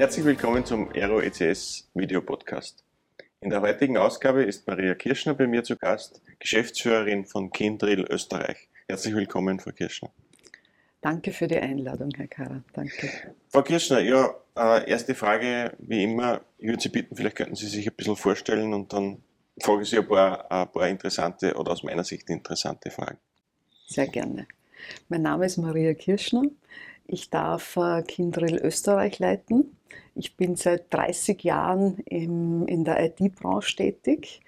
Herzlich willkommen zum Aero ECS Video Podcast. In der heutigen Ausgabe ist Maria Kirschner bei mir zu Gast, Geschäftsführerin von Kindrill Österreich. Herzlich willkommen, Frau Kirschner. Danke für die Einladung, Herr Kara. Danke. Frau Kirschner, ja, äh, erste Frage, wie immer. Ich würde Sie bitten, vielleicht könnten Sie sich ein bisschen vorstellen und dann frage ich Sie ein paar, ein paar interessante oder aus meiner Sicht interessante Fragen. Sehr gerne. Mein Name ist Maria Kirschner. Ich darf äh, Kindrill Österreich leiten. Ich bin seit 30 Jahren im, in der IT-Branche tätig.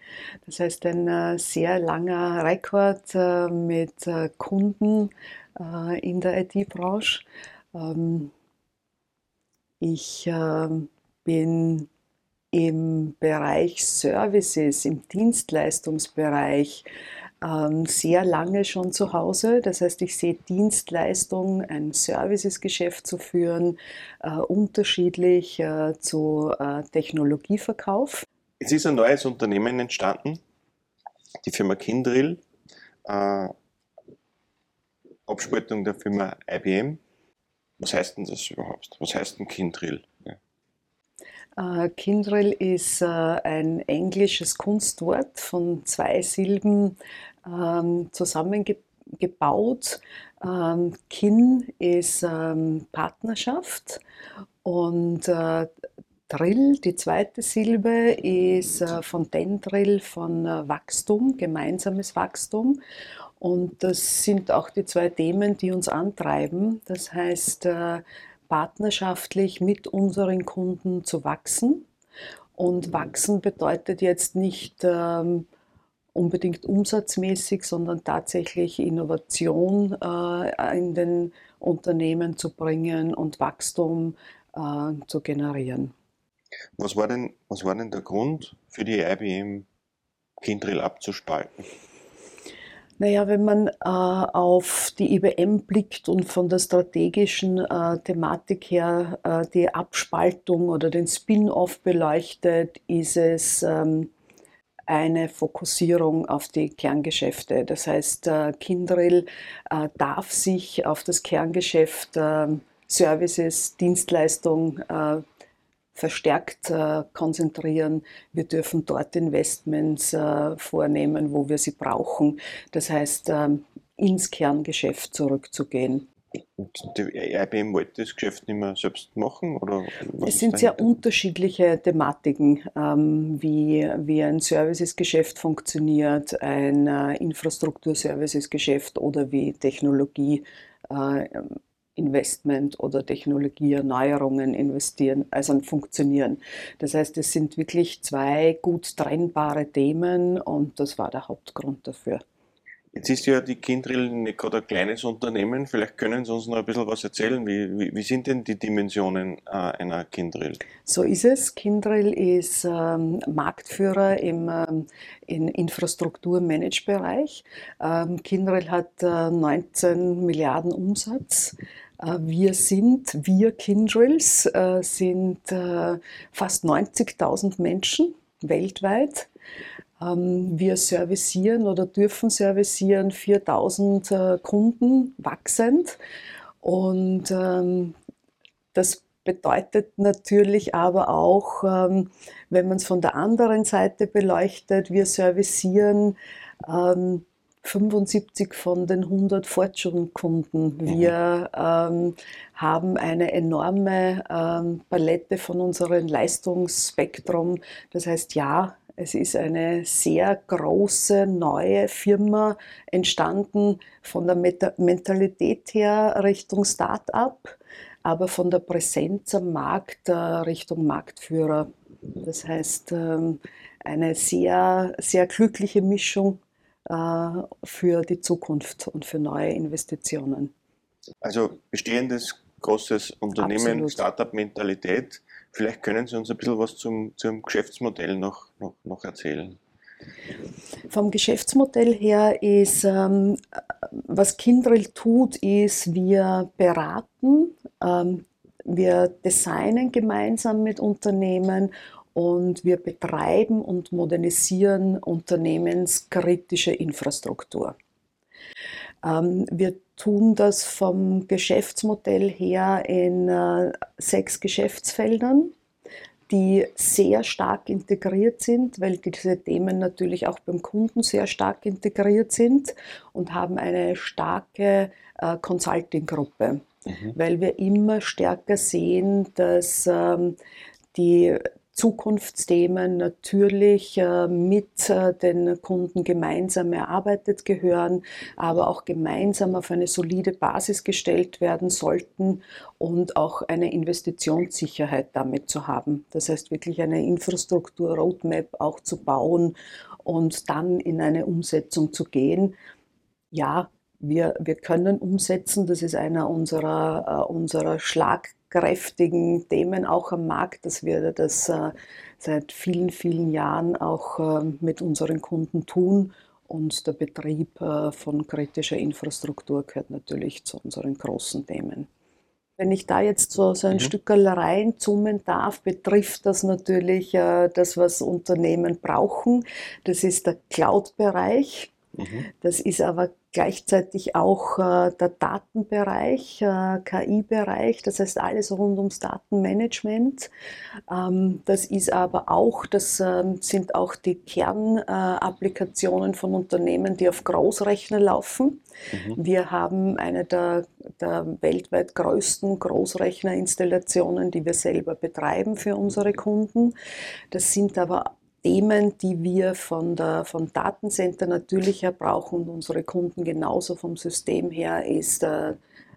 Das heißt, ein äh, sehr langer Rekord äh, mit Kunden in der IT-Branche. Ähm, ich ähm, bin im Bereich Services, im Dienstleistungsbereich sehr lange schon zu Hause. Das heißt, ich sehe Dienstleistung, ein Services-Geschäft zu führen, äh, unterschiedlich äh, zu äh, Technologieverkauf. Es ist ein neues Unternehmen entstanden, die Firma Kindrill, äh, Abspaltung der Firma IBM. Was heißt denn das überhaupt? Was heißt denn Kindrill? Ja. Äh, Kindrill ist äh, ein englisches Kunstwort von zwei Silben ähm, zusammengebaut. Ähm, Kin ist ähm, Partnerschaft und äh, Drill, die zweite Silbe, ist äh, von Dendrill von äh, Wachstum, gemeinsames Wachstum. Und das sind auch die zwei Themen, die uns antreiben. Das heißt, äh, partnerschaftlich mit unseren Kunden zu wachsen. Und wachsen bedeutet jetzt nicht ähm, unbedingt umsatzmäßig, sondern tatsächlich Innovation äh, in den Unternehmen zu bringen und Wachstum äh, zu generieren. Was war, denn, was war denn der Grund für die IBM Kindrill abzuspalten? Naja, wenn man äh, auf die IBM blickt und von der strategischen äh, Thematik her äh, die Abspaltung oder den Spin-off beleuchtet, ist es ähm, eine Fokussierung auf die Kerngeschäfte. Das heißt, äh, Kindrill äh, darf sich auf das Kerngeschäft äh, Services, Dienstleistung verstärkt konzentrieren. Wir dürfen dort Investments vornehmen, wo wir sie brauchen. Das heißt, ähm, ins Kerngeschäft zurückzugehen. Und die IBM wollte das Geschäft nicht mehr selbst machen? Oder es sind sehr unterschiedliche Thematiken, ähm, wie, wie ein Services-Geschäft funktioniert, ein äh, Infrastruktur-Services-Geschäft oder wie Technologie äh, Investment oder Technologieerneuerungen investieren, also funktionieren. Das heißt, es sind wirklich zwei gut trennbare Themen und das war der Hauptgrund dafür. Jetzt ist ja die Kindrill gerade ein kleines Unternehmen. Vielleicht können Sie uns noch ein bisschen was erzählen. Wie, wie, wie sind denn die Dimensionen äh, einer Kindrill? So ist es. Kindrill ist ähm, Marktführer im ähm, in Infrastrukturmanagebereich. Ähm, Kindrill hat äh, 19 Milliarden Umsatz. Äh, wir sind, wir Kindrills, äh, sind äh, fast 90.000 Menschen weltweit. Ähm, wir servicieren oder dürfen servicieren 4000 Kunden wachsend. Und ähm, das bedeutet natürlich aber auch, ähm, wenn man es von der anderen Seite beleuchtet, wir servicieren 75 von den 100 Fortune-Kunden. Mhm. Wir ähm, haben eine enorme ähm, Palette von unserem Leistungsspektrum. Das heißt, ja, es ist eine sehr große neue Firma entstanden von der Meta Mentalität her Richtung Start-up, aber von der Präsenz am Markt äh, Richtung Marktführer. Das heißt, ähm, eine sehr, sehr glückliche Mischung äh, für die Zukunft und für neue Investitionen. Also bestehendes großes Unternehmen, Startup-Mentalität. Vielleicht können Sie uns ein bisschen was zum, zum Geschäftsmodell noch, noch, noch erzählen. Vom Geschäftsmodell her ist, ähm, was Kindrill tut, ist, wir beraten, ähm, wir designen gemeinsam mit Unternehmen und wir betreiben und modernisieren unternehmenskritische Infrastruktur. Ähm, wir tun das vom Geschäftsmodell her in äh, sechs Geschäftsfeldern, die sehr stark integriert sind, weil diese Themen natürlich auch beim Kunden sehr stark integriert sind und haben eine starke äh, Consulting-Gruppe, mhm. weil wir immer stärker sehen, dass ähm, die Zukunftsthemen natürlich äh, mit äh, den Kunden gemeinsam erarbeitet gehören, aber auch gemeinsam auf eine solide Basis gestellt werden sollten und auch eine Investitionssicherheit damit zu haben. Das heißt wirklich eine Infrastruktur-Roadmap auch zu bauen und dann in eine Umsetzung zu gehen. Ja, wir, wir können umsetzen, das ist einer unserer, äh, unserer Schlag kräftigen Themen auch am Markt, dass wir das äh, seit vielen, vielen Jahren auch äh, mit unseren Kunden tun. Und der Betrieb äh, von kritischer Infrastruktur gehört natürlich zu unseren großen Themen. Wenn ich da jetzt so, so ein mhm. Stück reinzoomen darf, betrifft das natürlich das, was Unternehmen brauchen. Das ist der Cloud-Bereich. Mhm. Das ist aber gleichzeitig auch äh, der Datenbereich, äh, KI-Bereich, das heißt alles rund ums Datenmanagement. Ähm, das ist aber auch, das äh, sind auch die Kernapplikationen von Unternehmen, die auf Großrechner laufen. Mhm. Wir haben eine der, der weltweit größten Großrechnerinstallationen, die wir selber betreiben für unsere Kunden. Das sind aber Themen, die wir von, der, von Datencenter natürlich her brauchen und unsere Kunden genauso vom System her, ist äh,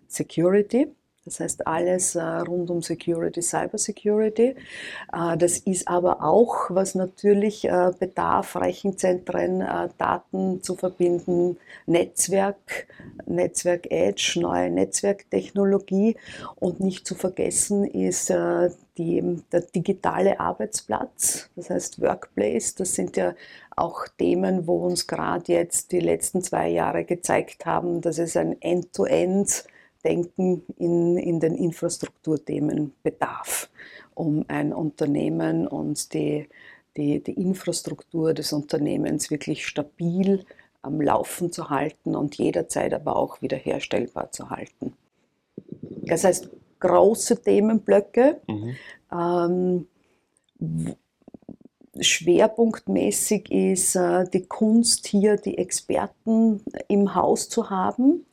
Security. Das heißt alles äh, rund um Security, Cyber Security. Äh, das ist aber auch, was natürlich äh, bedarf, Rechenzentren, Daten zu verbinden, Netzwerk, Netzwerk Edge, neue Netzwerktechnologie und nicht zu vergessen ist die, der digitale Arbeitsplatz, das heißt Workplace. Das sind ja auch Themen, wo uns gerade jetzt die letzten zwei Jahre gezeigt haben, dass es ein End-to-End -End Denken in, in den Infrastrukturthemen bedarf, um ein Unternehmen und die, die, die Infrastruktur des Unternehmens wirklich stabil am Laufen zu halten und jederzeit aber auch wiederherstellbar zu halten. Das heißt, große Themenblöcke. Mhm. Ähm, schwerpunktmäßig ist äh, die Kunst hier, die Experten im Haus zu haben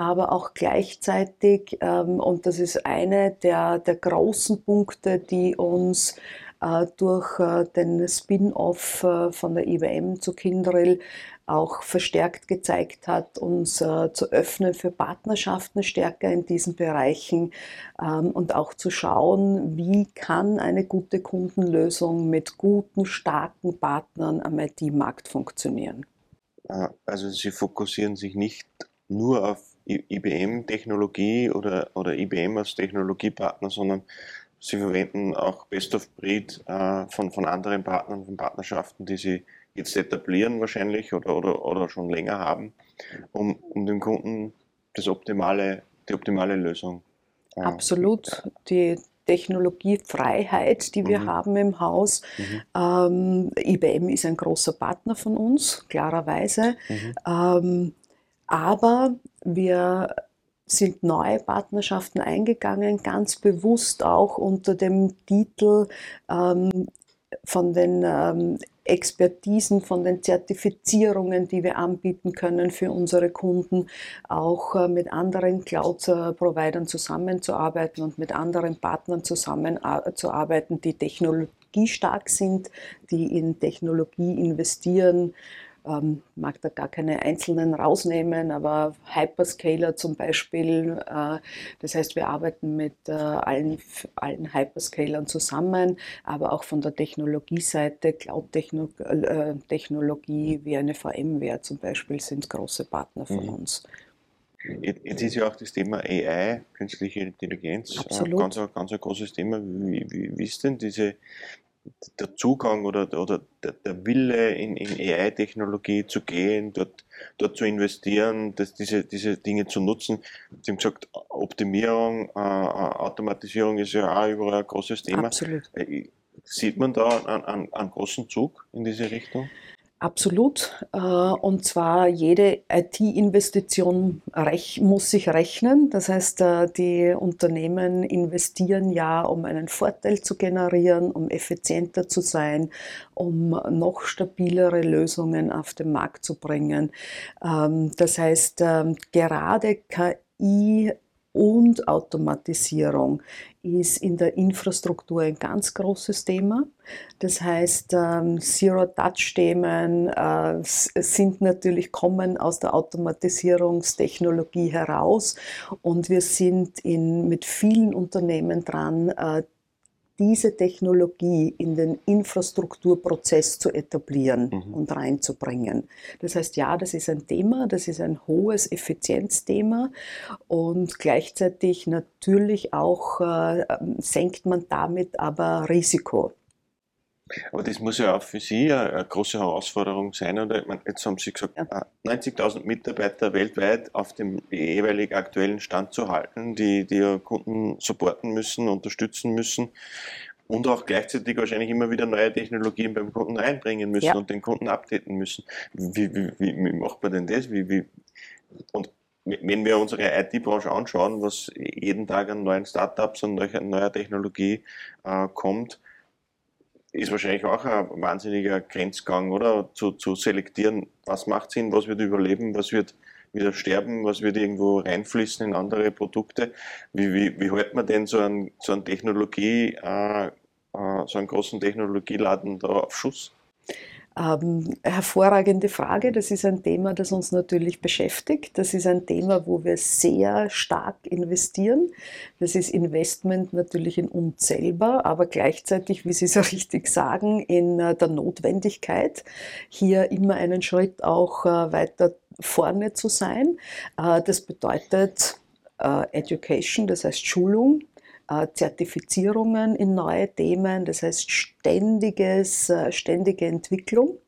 aber auch gleichzeitig, ähm, und das ist eine der, der großen Punkte, die uns äh, durch äh, den Spin-off äh, von der IWM zu Kindrill auch verstärkt gezeigt hat, uns zu öffnen für Partnerschaften stärker in diesen Bereichen ähm, und auch zu schauen, wie kann eine gute Kundenlösung mit guten, starken Partnern am IT-Markt funktionieren. Also Sie fokussieren sich nicht nur auf IBM-Technologie oder, oder IBM als Technologiepartner, sondern sie verwenden auch Best of Breed äh, von, von anderen Partnern, von Partnerschaften, die sie jetzt etablieren wahrscheinlich oder, oder, oder schon länger haben, um, um dem Kunden das optimale, die optimale Lösung. Äh, Absolut. Die Technologiefreiheit, die wir mhm. haben im Haus. Mhm. Ähm, IBM ist ein großer Partner von uns, klarerweise. Mhm. Ähm, aber wir sind neue Partnerschaften eingegangen, ganz bewusst auch unter dem Titel ähm, von den ähm, Expertisen, von den Zertifizierungen, die wir anbieten können für unsere Kunden, auch äh, mit anderen Cloud-Providern zusammenzuarbeiten und mit anderen Partnern zusammenzuarbeiten, die technologiestark sind, die in Technologie investieren, ähm, mag da gar keine einzelnen rausnehmen, aber Hyperscaler zum Beispiel, äh, das heißt, wir arbeiten mit äh, allen, allen Hyperscalern zusammen, aber auch von der Technologieseite, Cloud-Technologie äh, wie eine VMware zum Beispiel sind große Partner von mhm. uns. Jetzt ist ja auch das Thema AI, künstliche Intelligenz, äh, Absolut. ganz, ganz ein großes Thema. Wie, wie, wie ist denn diese, der Zugang oder, oder der, Wille in, in AI-Technologie zu gehen, dort, dort zu investieren, dass diese, diese Dinge zu nutzen. Sie haben gesagt, Optimierung, äh, Automatisierung ist ja auch überall ein großes Thema. Absolut. Äh, sieht man da einen, einen, einen großen Zug in diese Richtung? Absolut. Äh, und zwar jede IT-Investition muss sich rechnen. Das heißt, äh, die Unternehmen investieren ja, um einen Vorteil zu generieren, um effizienter zu sein, um noch stabilere Lösungen auf den Markt zu bringen. Ähm, das heißt, ähm, gerade KI und Automatisierung ist in der Infrastruktur ein ganz großes Thema. Das heißt, ähm, Zero-Touch-Themen äh, sind natürlich, kommen aus der Automatisierungstechnologie heraus und wir sind in, mit vielen Unternehmen dran, äh, diese Technologie in den Infrastrukturprozess zu etablieren mhm. und reinzubringen. Das heißt, ja, das ist ein Thema, das ist ein hohes Effizienzthema und gleichzeitig natürlich auch äh, senkt man damit aber Risiko. Aber das muss ja auch für Sie eine, große Herausforderung sein. Oder? Jetzt haben Sie gesagt, ja. 90.000 äh, Mitarbeiter weltweit auf dem jeweilig aktuellen Stand zu halten, die, die Kunden supporten müssen, unterstützen müssen und auch gleichzeitig wahrscheinlich immer wieder neue Technologien beim Kunden reinbringen müssen ja. und den Kunden updaten müssen. Wie, wie, wie, wie macht man denn das? Wie, wie, und wenn wir unsere IT-Branche anschauen, was jeden Tag an neuen Startups und neuer Technologie äh, kommt, ist wahrscheinlich auch ein wahnsinniger Grenzgang, oder? Zu, zu selektieren, was macht Sinn, was wird überleben, was wird wieder sterben, was wird irgendwo reinfließen in andere Produkte. Wie, wie, wie hält man denn so einen, so einen Technologie, äh, äh, so einen großen Technologieladen da auf Schuss? Ähm, hervorragende Frage. Das ist ein Thema, das uns natürlich beschäftigt. Das ist ein Thema, wo wir sehr stark investieren. Das ist Investment natürlich in uns selber, aber gleichzeitig, wie Sie so richtig sagen, in äh, der Notwendigkeit, hier immer einen Schritt auch äh, weiter vorne zu sein. Äh, das bedeutet Education, das heißt Schulung, Zertifizierungen in neue Themen, das heißt ständiges, äh, ständige Entwicklung.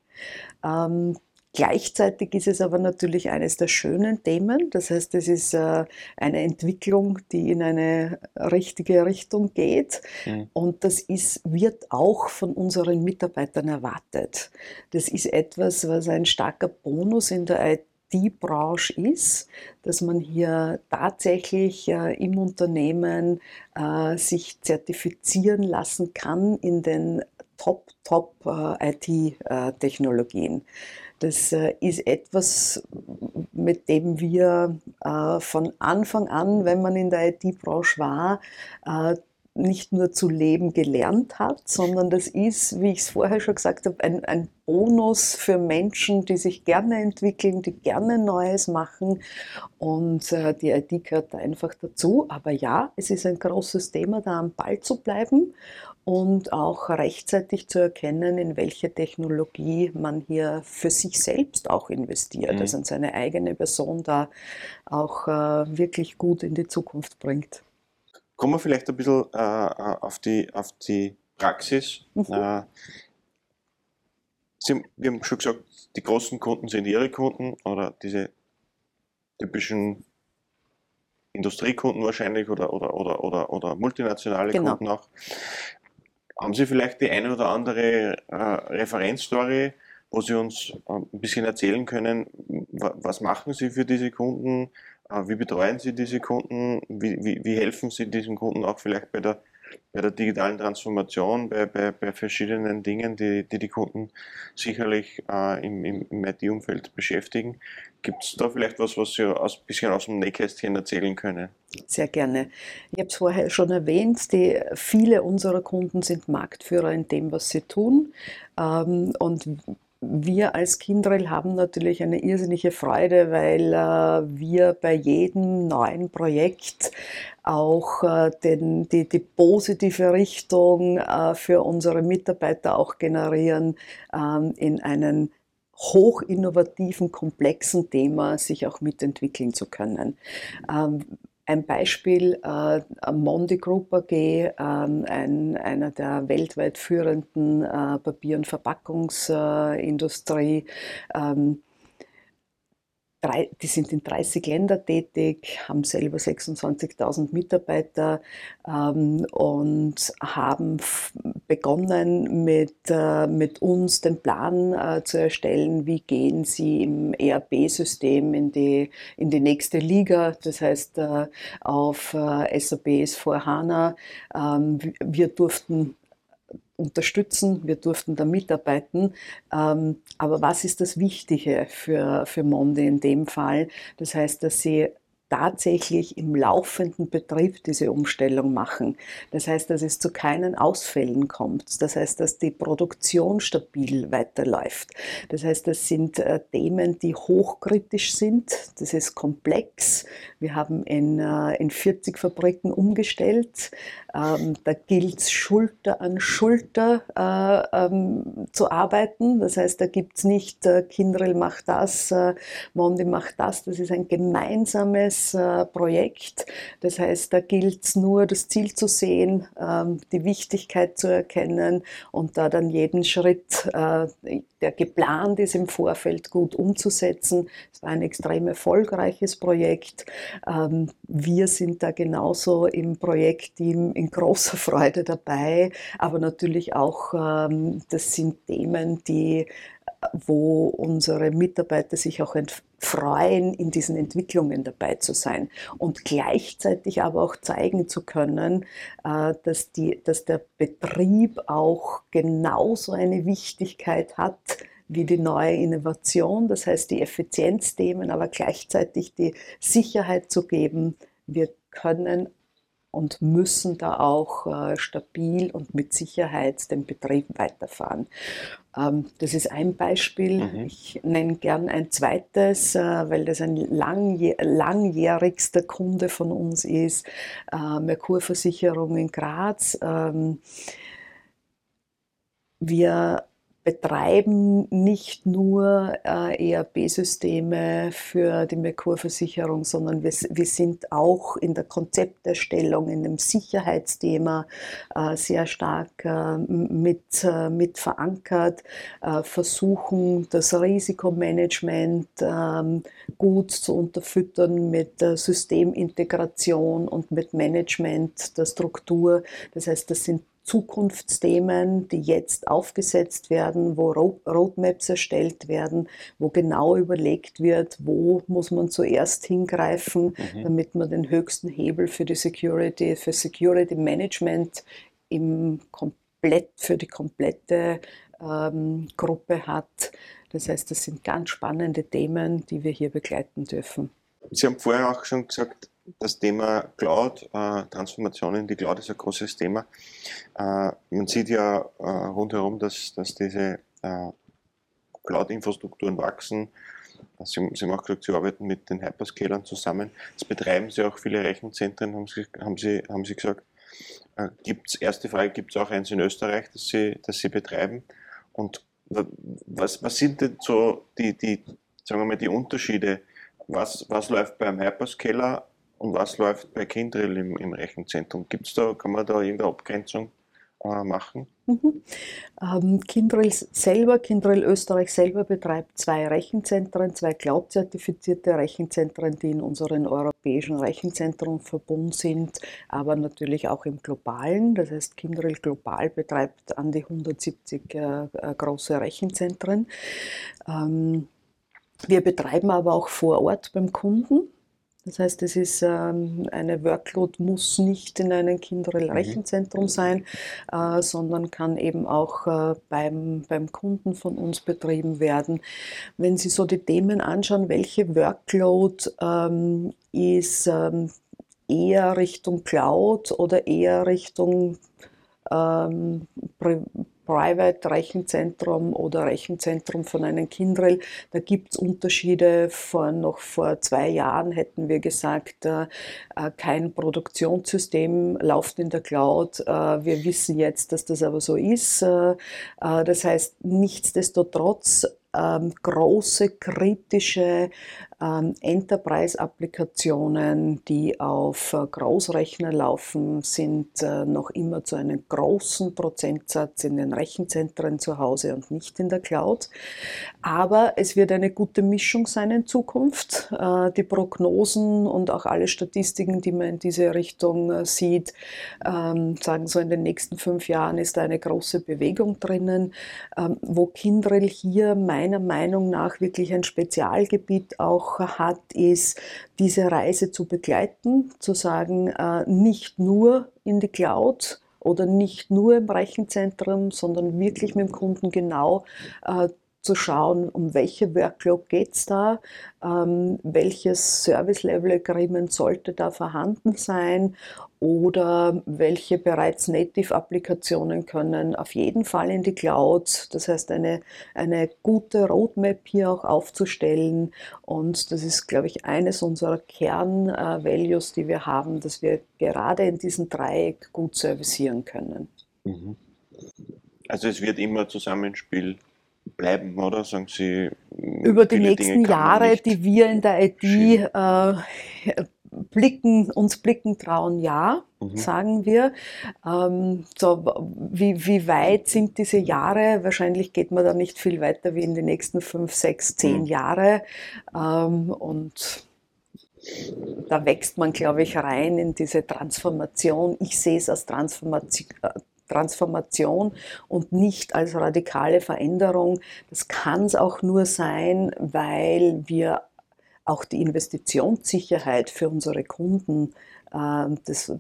Ähm, Gleichzeitig ist es aber natürlich eines der schönen Themen. Das heißt, es ist äh, eine Entwicklung, die in eine richtige Richtung geht. Mhm. Und das ist, wird auch von unseren Mitarbeitern erwartet. Das ist etwas, was ein starker Bonus in der IT die Branche ist, dass man hier tatsächlich äh, im Unternehmen äh, sich zertifizieren lassen kann in den Top, Top äh, IT-Technologien. Das ist etwas, mit dem wir von Anfang an, wenn man in der IT-Branche war, nicht nur zu leben gelernt hat, sondern das ist, wie ich es vorher schon gesagt habe, ein, ein, Bonus für Menschen, die sich gerne entwickeln, die gerne Neues machen. Und äh, die IT gehört da einfach dazu. Aber ja, es ist ein großes Thema, da am Ball zu bleiben und auch rechtzeitig zu erkennen, in welche Technologie man hier für sich selbst auch investiert, mhm. also seine eigene Person da auch äh, wirklich gut in die Zukunft bringt. Kommen wir vielleicht ein bisschen äh, äh, auf, die, auf die Praxis. Mhm. Äh, Sie, wir haben schon gesagt, die großen Kunden sind Ihre Kunden oder diese typischen Industriekunden wahrscheinlich oder, oder, oder, oder, oder multinationale genau. Kunden auch. Haben Sie vielleicht die eine oder andere äh, Referenzstory, wo Sie uns äh, ein bisschen erzählen können, was machen Sie für diese Kunden? Wie betreuen Sie diese Kunden? Wie, wie, wie helfen Sie diesen Kunden auch vielleicht bei der, bei der digitalen Transformation, bei, bei, bei verschiedenen Dingen, die, die die Kunden sicherlich äh, im, im, im IT-Umfeld beschäftigen? Gibt es da vielleicht was, was Sie ein bisschen aus dem Nähkästchen erzählen können? Sehr gerne. Ich habe es vorher schon erwähnt, die, viele unserer Kunden sind Marktführer in dem, was sie tun. Ähm, und wir als Kindrel haben natürlich eine irrsinnige Freude, weil äh, wir bei jedem neuen Projekt auch äh, den, die, die positive Richtung äh, für unsere Mitarbeiter auch generieren, ähm, in einen hochinnovativen, komplexen Thema sich auch mitentwickeln zu können. Ähm, ein Beispiel, äh, Mondi Group AG, äh, ein, einer der weltweit führenden äh, Papier- und Verpackungsindustrie, ähm, drei, die sind in 30 Ländern tätig, haben selber 26.000 Mitarbeiter ähm, und haben begonnen mit, äh, mit uns den Plan äh, zu erstellen, wie gehen sie im ERP-System in die, in die nächste Liga, das heißt äh, auf äh, SAP S4 HANA. Ähm, wir durften unterstützen, wir durften da mitarbeiten. Ähm, aber was ist das Wichtige für, für Monde in dem Fall? Das heißt, dass sie tatsächlich im laufenden Betrieb diese Umstellung machen. Das heißt, dass es zu keinen Ausfällen kommt. Das heißt, dass die Produktion stabil weiterläuft. Das heißt, das sind äh, Themen, die hochkritisch sind. Das ist komplex. Wir haben in, äh, in 40 Fabriken umgestellt. Ähm, da gilt es Schulter an Schulter äh, ähm, zu arbeiten. Das heißt, da gibt es nicht, Kindrel macht das, Mondi macht das. Das ist ein gemeinsames äh, Projekt. Das heißt, da gilt es nur, das Ziel zu sehen, ähm, die Wichtigkeit zu erkennen und da dann jeden Schritt, äh, der geplant ist, im Vorfeld gut umzusetzen. Es war ein extrem erfolgreiches Projekt. Ähm, wir sind da genauso im Projektteam in großer Freude dabei, aber natürlich auch, ähm, das sind Themen, die wo unsere Mitarbeiter sich auch freuen, in diesen Entwicklungen dabei zu sein und gleichzeitig aber auch zeigen zu können, äh, dass, die, dass der Betrieb auch genauso eine Wichtigkeit hat wie die neue Innovation, das heißt die Effizienzthemen, aber gleichzeitig die Sicherheit zu geben, wir können und müssen da auch äh, stabil und mit Sicherheit den Betrieb weiterfahren. Ähm, das ist ein Beispiel. Mhm. Ich nenne gern ein zweites, äh, weil das ein langjährigster Kunde von uns ist. Äh, Merkur-Versicherung in Graz. Ähm, wir betreiben nicht nur äh, ERP-Systeme für die Merkur-Versicherung, sondern wir, wir, sind auch in der Konzepterstellung, in dem Sicherheitsthema äh, sehr stark äh, mit, äh, mit verankert, äh, versuchen das Risikomanagement ähm, gut zu unterfüttern mit Systemintegration und mit Management der Struktur. Das heißt, das sind Zukunftsthemen, die jetzt aufgesetzt werden, wo Roadmaps erstellt werden, wo genau überlegt wird, wo muss man zuerst hingreifen, mhm. damit man den höchsten Hebel für die Security, für Security Management im komplett, für die komplette ähm, Gruppe hat. Das heißt, das sind ganz spannende Themen, die wir hier begleiten dürfen. Sie haben vorher auch schon gesagt, das Thema Cloud, äh, Transformation in die Cloud ist ein großes Thema. Äh, man sieht ja äh, rundherum, dass, dass diese äh, Cloud-Infrastrukturen wachsen. Sie, Sie, haben auch gesagt, Sie arbeiten mit den Hyperscalern zusammen. Das betreiben Sie auch viele Rechenzentren, haben Sie, haben Sie, haben Sie gesagt. Äh, gibt's, erste Frage, gibt es auch eins in Österreich, das Sie, das Sie betreiben? Und was, was sind denn so die, die, sagen wir mal, die Unterschiede? Was, was läuft beim Hyperscaler und was läuft bei Kindrill im, im Rechenzentrum? Gibt's da, kann man da irgendeine Abgrenzung äh, machen? Mhm. Ähm, Kindrill selber, Kindrill Österreich selber betreibt zwei Rechenzentren, zwei Cloud-zertifizierte Rechenzentren, die in unseren europäischen Rechenzentrenverbund sind, aber natürlich auch im globalen. Das heißt, Kindrill global betreibt an die 170 äh, äh, große Rechenzentren. Ähm, wir betreiben aber auch vor Ort beim Kunden. Das heißt, es ist ähm, eine Workload muss nicht in einem Kinderrechenzentrum mhm. sein, äh, sondern kann eben auch äh, beim, beim Kunden von uns betrieben werden. Wenn Sie so die Themen anschauen, welche Workload ähm, ist ähm, eher Richtung Cloud oder eher Richtung ähm, Private Rechenzentrum oder Rechenzentrum von einem Kindrel. Da gibt es Unterschiede. Vor, noch vor zwei Jahren hätten wir gesagt, äh, äh, kein Produktionssystem läuft in der Cloud. Äh, wir wissen jetzt, dass das aber so ist. Äh, äh, das heißt, nichtsdestotrotz ähm, große kritische Enterprise-Applikationen, die auf äh, Großrechner laufen, sind äh, noch immer zu einem großen Prozentsatz in den Rechenzentren zu Hause und nicht in der Cloud. Aber es wird eine gute Mischung sein in Zukunft. Äh, die Prognosen und auch alle Statistiken, die man in diese Richtung sieht, ähm, sagen so, in den nächsten fünf Jahren ist da eine große Bewegung drinnen, ähm, wo Kindrel hier meiner Meinung nach wirklich ein Spezialgebiet auch auch hat, ist, diese Reise zu begleiten, zu sagen, äh, nicht nur in die Cloud oder nicht nur im Rechenzentrum, sondern wirklich mit dem Kunden genau äh, zu schauen, um welche Workload geht es da, ähm, welches Service-Level-Agreement sollte da vorhanden sein oder welche bereits Native-Applikationen können auf jeden Fall in die Cloud. Das heißt, eine, eine gute Roadmap hier auch aufzustellen. Und das ist, glaube ich, eines unserer Kern-Values, die wir haben, dass wir gerade in diesem Dreieck gut servicieren können. Mhm. Also es wird immer Zusammenspiel bleiben, oder? Sagen Sie. Über die nächsten Jahre, die wir in der IT äh, blicken, uns blicken trauen, ja, mhm. sagen wir. Ähm, so, wie, wie weit sind diese Jahre? Wahrscheinlich geht man da nicht viel weiter wie in die nächsten fünf, sechs, zehn mhm. Jahre. Ähm, und da wächst man, glaube ich, rein in diese Transformation. Ich sehe es als Transformation, Transformation und nicht als radikale Veränderung. Das kann es auch nur sein, weil wir auch die Investitionssicherheit für unsere Kunden, äh, das,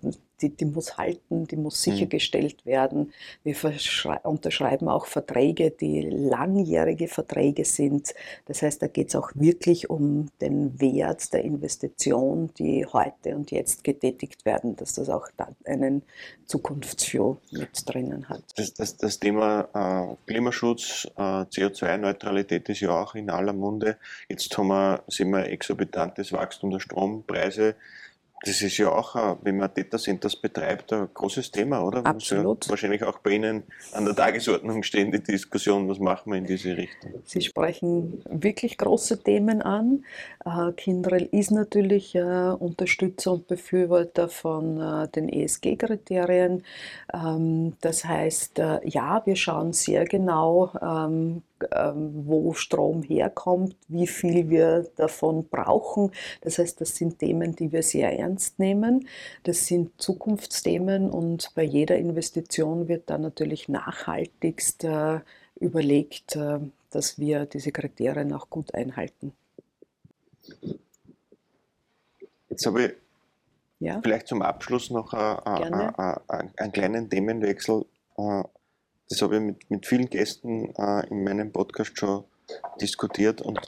die, die muss halten, die muss mhm. sichergestellt werden. Wir unterschreiben auch Verträge, die langjährige Verträge sind. Das heißt, da geht es auch wirklich um den Wert der Investition, die heute und jetzt getätigt werden, dass das auch einen Zukunftsview mit drinnen hat. Das, das, das Thema äh, Klimaschutz, äh, CO2-Neutralität ist ja auch in aller Munde. Jetzt haben wir, sehen wir exorbitantes Wachstum der Strompreise. Das ist ja auch, wenn man Data Centers betreibt, ein großes Thema, oder? Absolut. Ja wahrscheinlich auch bei Ihnen an der Tagesordnung stehen die Diskussion, was machen wir in diese Richtung? Sie sprechen wirklich große Themen an. Äh, Kindrel ist natürlich äh, Unterstützer und Befürworter von äh, den ESG-Kriterien. Ähm, das heißt, ja, wir schauen sehr genau, ähm, wo Strom herkommt, wie viel wir davon brauchen. Das heißt, das sind Themen, die wir sehr ernst nehmen. Das sind Zukunftsthemen und bei jeder Investition wird dann natürlich nachhaltigst äh, überlegt, äh, dass wir diese Kriterien auch gut einhalten. Jetzt habe ich ja? vielleicht zum Abschluss noch einen kleinen Themenwechsel. Das habe ich mit, mit vielen Gästen äh, in meinem Podcast schon diskutiert und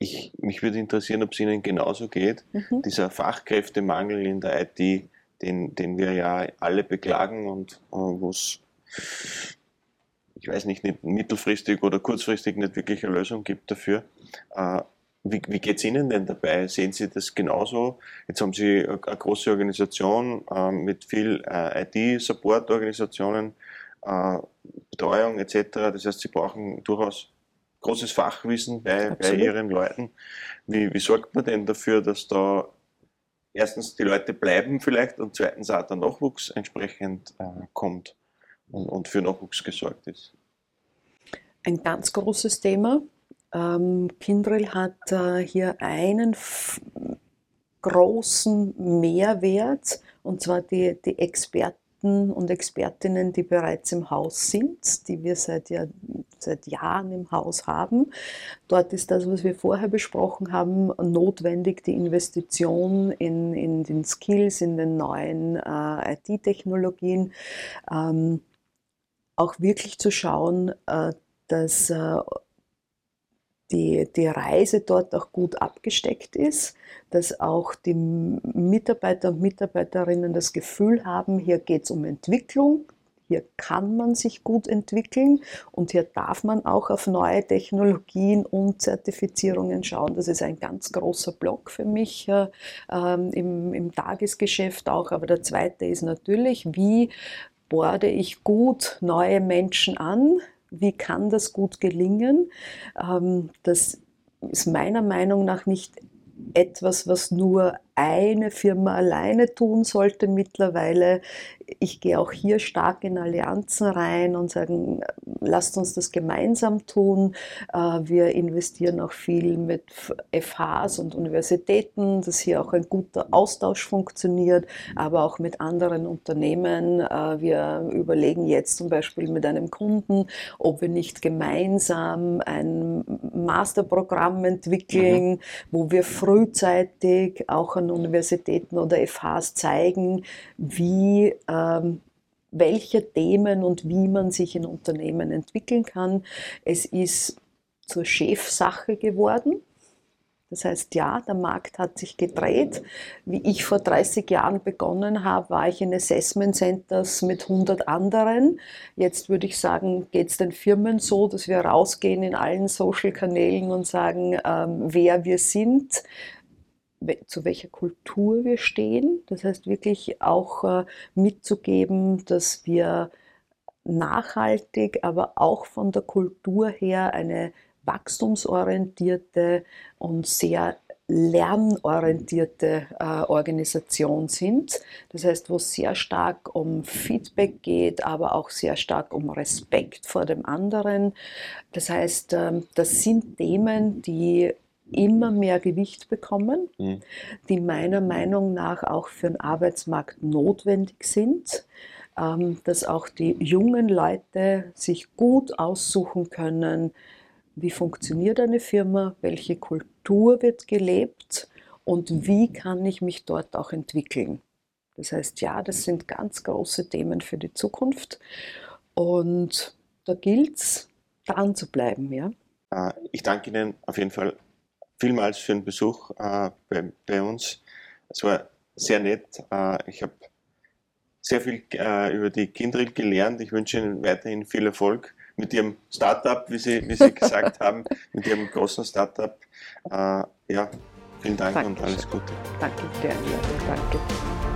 ich, mich würde interessieren, ob es Ihnen genauso geht. Mhm. Dieser Fachkräftemangel in der IT, den, den wir ja alle beklagen und äh, wo es, ich weiß nicht, nicht mittelfristig oder kurzfristig nicht wirklich eine Lösung gibt dafür. Äh, wie, wie geht es Ihnen denn dabei? Sehen Sie das genauso? Jetzt haben Sie eine große Organisation äh, mit viel äh, IT-Support-Organisationen, äh, Betreuung etc. Das heißt, Sie brauchen durchaus großes Fachwissen bei, bei Ihren Leuten. Wie, wie sorgt man denn dafür, dass da erstens die Leute bleiben vielleicht und zweitens auch der Nachwuchs entsprechend äh, kommt und, und für Nachwuchs gesorgt ist? Ein ganz großes Thema ähm, Kindrel hat äh, hier einen großen Mehrwert, und zwar die, die Experten und Expertinnen, die bereits im Haus sind, die wir seit, Jahr, seit Jahren im Haus haben. Dort ist das, was wir vorher besprochen haben, notwendig, die Investition in, in den Skills, in den neuen äh, IT-Technologien, ähm, auch wirklich zu schauen, äh, dass äh, die, die Reise dort auch gut abgesteckt ist, dass auch die Mitarbeiter und Mitarbeiterinnen das Gefühl haben, hier geht es um Entwicklung, hier kann man sich gut entwickeln und hier darf man auch auf neue Technologien und Zertifizierungen schauen. Das ist ein ganz großer Block für mich äh, ähm, im, im Tagesgeschäft auch. Aber der zweite ist natürlich, wie borde ich gut neue Menschen an, wie kann das gut gelingen? Ähm, das ist meiner Meinung nach nicht etwas, was nur eine Firma alleine tun sollte mittlerweile. Ich gehe auch hier stark in Allianzen rein und sagen, lasst uns das gemeinsam tun. Äh, wir investieren auch viel mit FHs und Universitäten, dass hier auch ein guter Austausch funktioniert, aber auch mit anderen Unternehmen. Äh, wir überlegen jetzt zum Beispiel mit einem Kunden, ob wir nicht gemeinsam ein Masterprogramm entwickeln, mhm. wo wir frühzeitig auch an Universitäten oder FHs zeigen, wie ähm, welche Themen und wie man sich in Unternehmen entwickeln kann. Es ist zur Chefsache geworden. Das heißt, ja, der Markt hat sich gedreht. Wie ich vor 30 Jahren begonnen habe, war ich in Assessment Centers mit 100 anderen. Jetzt würde ich sagen, geht es den Firmen so, dass wir rausgehen in allen Social-Kanälen und sagen, ähm, wer wir sind, zu welcher Kultur wir stehen. Das heißt wirklich auch äh, mitzugeben, dass wir nachhaltig, aber auch von der Kultur her eine wachstumsorientierte und sehr lernorientierte äh, Organisation sind. Das heißt, wo es sehr stark um Feedback geht, aber auch sehr stark um Respekt vor dem anderen. Das heißt, ähm, das sind Themen, die immer mehr Gewicht bekommen, mhm. die meiner Meinung nach auch für den Arbeitsmarkt notwendig sind, ähm, dass auch die jungen Leute sich gut aussuchen können, wie funktioniert eine Firma, welche Kultur wird gelebt und wie kann ich mich dort auch entwickeln. Das heißt, ja, das sind ganz große Themen für die Zukunft und da gilt es, dran zu bleiben. Ja? Äh, ich danke Ihnen auf jeden Fall vielmals für den Besuch äh, bei, bei, uns. Es war sehr nett. Äh, ich habe sehr viel äh, über die Kindrill gelernt. Ich wünsche Ihnen weiterhin viel Erfolg mit Ihrem Startup, wie Sie, wie Sie gesagt haben, mit Ihrem großen Startup. Äh, ja, vielen Dank Dankeschön. und alles Gute. Danke, sehr, Danke.